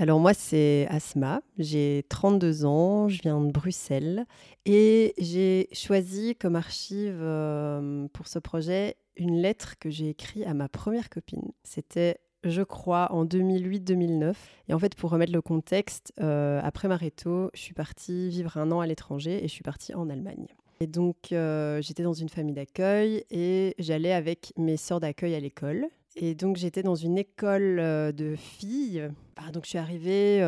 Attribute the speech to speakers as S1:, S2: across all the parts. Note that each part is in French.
S1: Alors moi, c'est Asma, j'ai 32 ans, je viens de Bruxelles et j'ai choisi comme archive euh, pour ce projet une lettre que j'ai écrite à ma première copine. C'était je crois, en 2008-2009. Et en fait, pour remettre le contexte, euh, après Mareto, je suis partie vivre un an à l'étranger et je suis partie en Allemagne. Et donc, euh, j'étais dans une famille d'accueil et j'allais avec mes sœurs d'accueil à l'école. Et donc, j'étais dans une école de filles. Bah, donc, je suis arrivée,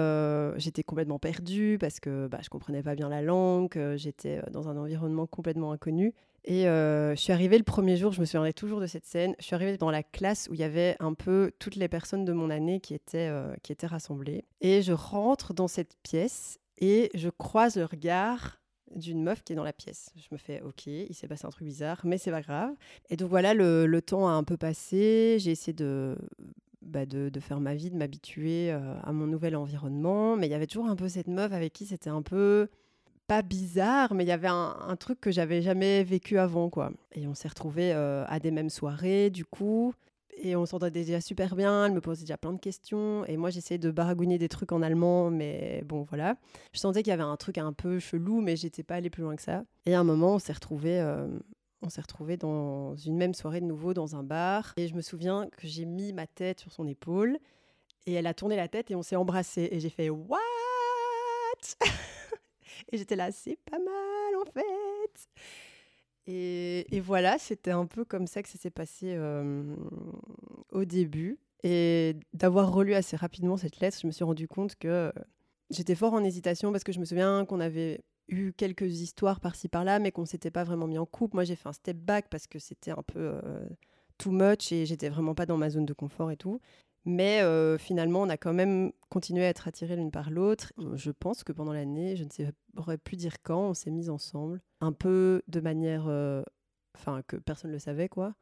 S1: j'étais complètement perdue parce que bah, je comprenais pas bien la langue, j'étais dans un environnement complètement inconnu. Et je suis arrivée le premier jour, je me souviendrai toujours de cette scène. Je suis arrivée dans la classe où il y avait un peu toutes les personnes de mon année qui étaient, qui étaient rassemblées. Et je rentre dans cette pièce et je croise le regard d'une meuf qui est dans la pièce. Je me fais OK, il s'est passé un truc bizarre, mais c'est pas grave. Et donc voilà, le, temps a un peu passé. J'ai essayé de, bah de, faire ma vie, de m'habituer euh, à mon nouvel environnement. Mais il y avait toujours un peu cette meuf avec qui c'était un peu pas bizarre, mais il y avait un, truc que j'avais jamais vécu avant, quoi. Et on s'est retrouvés euh, à des mêmes soirées, du coup. Et on s'entendait déjà super bien, elle me posait déjà plein de questions. Et moi, j'essayais de baragouiner des trucs en allemand, mais bon, voilà. Je sentais qu'il y avait un truc un peu chelou, mais j'étais pas allée plus loin que ça. Et à un moment, on s'est retrouvés, euh, on s'est retrouvés dans une même soirée de nouveau dans un bar. Et je me souviens que j'ai mis ma tête sur son épaule. Et elle a tourné la tête et on s'est embrassés. Et j'ai fait What? Et j'étais là, c'est pas mal en fait. Et, voilà, c'était un peu comme ça que ça s'est passé au début. Et d'avoir relu assez rapidement cette lettre, je me suis rendu compte que j'étais fort en hésitation parce que je me souviens qu'on avait eu quelques histoires par-ci par-là, mais qu'on s'était pas vraiment mis en couple. Moi, j'ai fait un step back parce que c'était un peu too much et j'étais vraiment pas dans ma zone de confort et tout. Mais euh, finalement, on a quand même continué à être attirés l'une par l'autre. Je pense que pendant l'année, je ne saurais plus dire quand, on s'est mis ensemble. Un peu de manière. Euh, enfin, que personne ne le savait, quoi.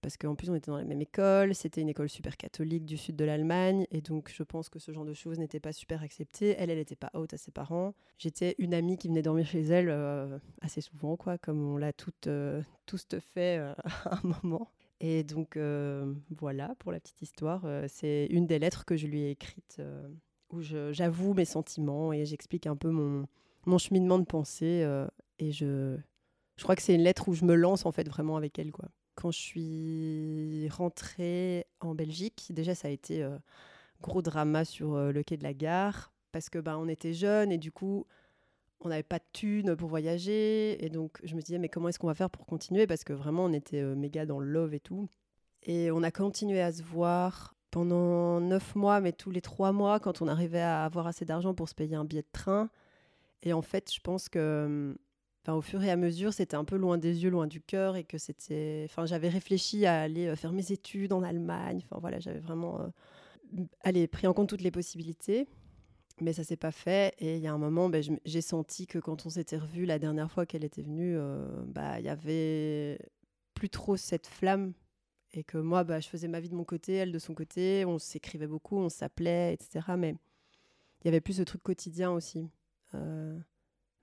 S1: Parce qu'en plus, on était dans la même école. C'était une école super catholique du sud de l'Allemagne. Et donc, je pense que ce genre de choses n'était pas super accepté. Elle, elle n'était pas haute à ses parents. J'étais une amie qui venait dormir chez elle euh, assez souvent, quoi. Comme on l'a toutes, tous fait à un moment. Et donc euh, voilà pour la petite histoire. Euh, c'est une des lettres que je lui ai écrites euh, où j'avoue mes sentiments et j'explique un peu mon, cheminement de pensée. et je, je crois que c'est une lettre où je me lance en fait vraiment avec elle. Quoi. Quand je suis rentrée en Belgique, déjà ça a été gros drama sur le quai de la gare parce que bah, on était jeunes et du coup on n'avait pas de thunes pour voyager. Et donc, je me disais, mais comment est-ce qu'on va faire pour continuer? Parce que vraiment, on était euh, méga dans le love et tout. Et on a continué à se voir pendant neuf mois, mais tous les trois mois, quand on arrivait à avoir assez d'argent pour se payer un billet de train. Et en fait, je pense que, enfin, au fur et à mesure, c'était un peu loin des yeux, loin du cœur, et que c'était, enfin, j'avais réfléchi à aller euh, faire mes études en Allemagne. Enfin voilà, j'avais vraiment, euh, pris en compte toutes les possibilités mais ça s'est pas fait. Et il y a un moment, ben, j'ai senti que quand on s'était revu la dernière fois qu'elle était venue, euh, bah, il y avait plus trop cette flamme. Et que moi, bah, je faisais ma vie de mon côté, elle de son côté. On s'écrivait beaucoup, on s'appelait, etc. Mais il y avait plus ce truc quotidien aussi, euh,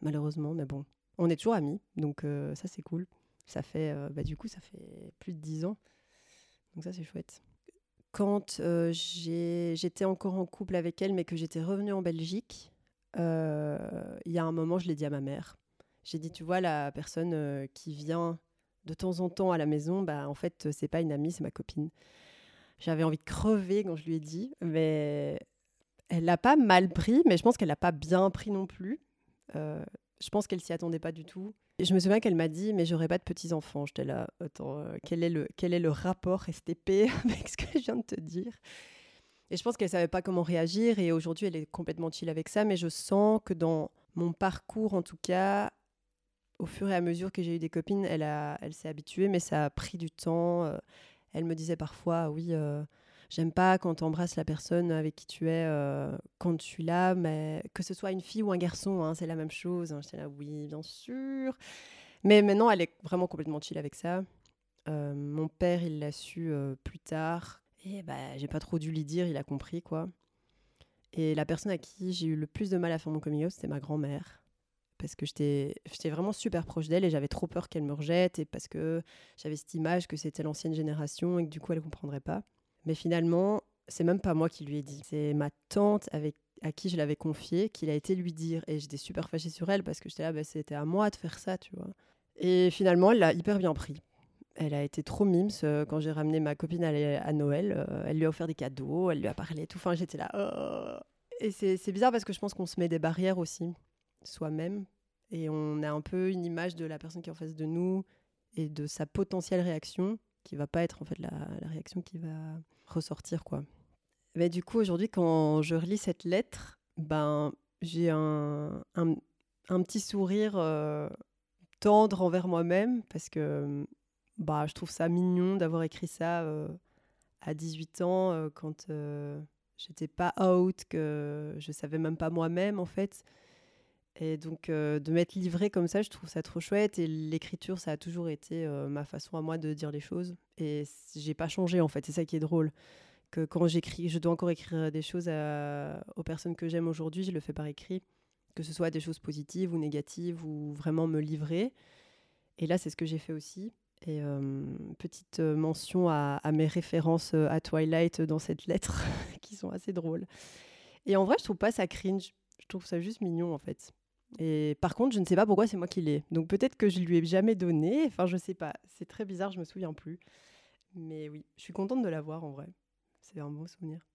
S1: malheureusement. Mais bon, on est toujours amis, donc euh, ça c'est cool. Ça fait, bah, du coup, ça fait plus de dix ans. Donc ça c'est chouette quand euh, j'étais encore en couple avec elle, mais que j'étais revenue en Belgique, euh, il y a un moment, je l'ai dit à ma mère. J'ai dit, tu vois, la personne euh, qui vient de temps en temps à la maison, bah, en fait, c'est pas une amie, c'est ma copine. J'avais envie de crever quand je lui ai dit, mais elle l'a pas mal pris, mais je pense qu'elle l'a pas bien pris non plus. Je pense qu'elle s'y attendait pas du tout. Et je me souviens qu'elle m'a dit, mais j'aurais pas de petits-enfants. J'étais là, attends, euh, quel, est le, quel est le rapport STP avec ce que je viens de te dire? Et je pense qu'elle savait pas comment réagir. Et aujourd'hui, elle est complètement chill avec ça. Mais je sens que dans mon parcours, en tout cas, au fur et à mesure que j'ai eu des copines, elle, a, elle s'est habituée, mais ça a pris du temps. Euh, elle me disait parfois, oui. Euh, J'aime pas quand tu embrasses la personne avec qui tu es euh, quand tu là, mais que ce soit une fille ou un garçon, hein, c'est la même chose. Hein. J'étais là, oui, bien sûr. Mais maintenant, elle est vraiment complètement chill avec ça. Euh, mon père, il l'a su euh, plus tard. Et bah, j'ai pas trop dû lui dire, il a compris, quoi. Et la personne à qui j'ai eu le plus de mal à faire mon coming out, c'était ma grand-mère. Parce que j'étais vraiment super proche d'elle et j'avais trop peur qu'elle me rejette. Et parce que j'avais cette image que c'était l'ancienne génération et que du coup, elle comprendrait pas. Mais finalement, c'est même pas moi qui lui ai dit. C'est ma tante avec à qui je l'avais confié, qu'il a été lui dire. Et j'étais super fâchée sur elle parce que j'étais là, bah, c'était à moi de faire ça, tu vois. Et finalement, elle l'a hyper bien pris. Elle a été trop mimes euh, quand j'ai ramené ma copine à, Noël. Euh, elle lui a offert des cadeaux, elle lui a parlé, tout. Enfin, j'étais là. Oh. Et c'est bizarre parce que je pense qu'on se met des barrières aussi, soi-même. Et on a un peu une image de la personne qui est en face de nous et de sa potentielle réaction qui va pas être en fait la, réaction qui va ressortir, quoi. Mais du coup, aujourd'hui, quand je relis cette lettre, ben, j'ai un, un, petit sourire euh, tendre envers moi-même parce que bah, je trouve ça mignon d'avoir écrit ça euh, à 18 ans euh, quand j'étais pas out, que je savais même pas moi-même en fait. Et donc de m'être livrée comme ça, je trouve ça trop chouette. Et l'écriture, ça a toujours été ma façon à moi de dire les choses. Et j'ai pas changé en fait, c'est ça qui est drôle que quand j'écris, je dois encore écrire des choses aux personnes que j'aime aujourd'hui, je le fais par écrit, que ce soit des choses positives ou négatives ou vraiment me livrer. Et là, c'est ce que j'ai fait aussi. Et euh, petite mention à, mes références euh, à Twilight dans cette lettre, qui sont assez drôles. Et en vrai, je trouve pas ça cringe. Je trouve ça juste mignon, en fait. Et par contre, je ne sais pas pourquoi c'est moi qui l'ai. Donc peut-être que je lui ai jamais donné. Enfin, je sais pas. C'est très bizarre, je me souviens plus. Mais oui, je suis contente de l'avoir en vrai. C'est un bon souvenir.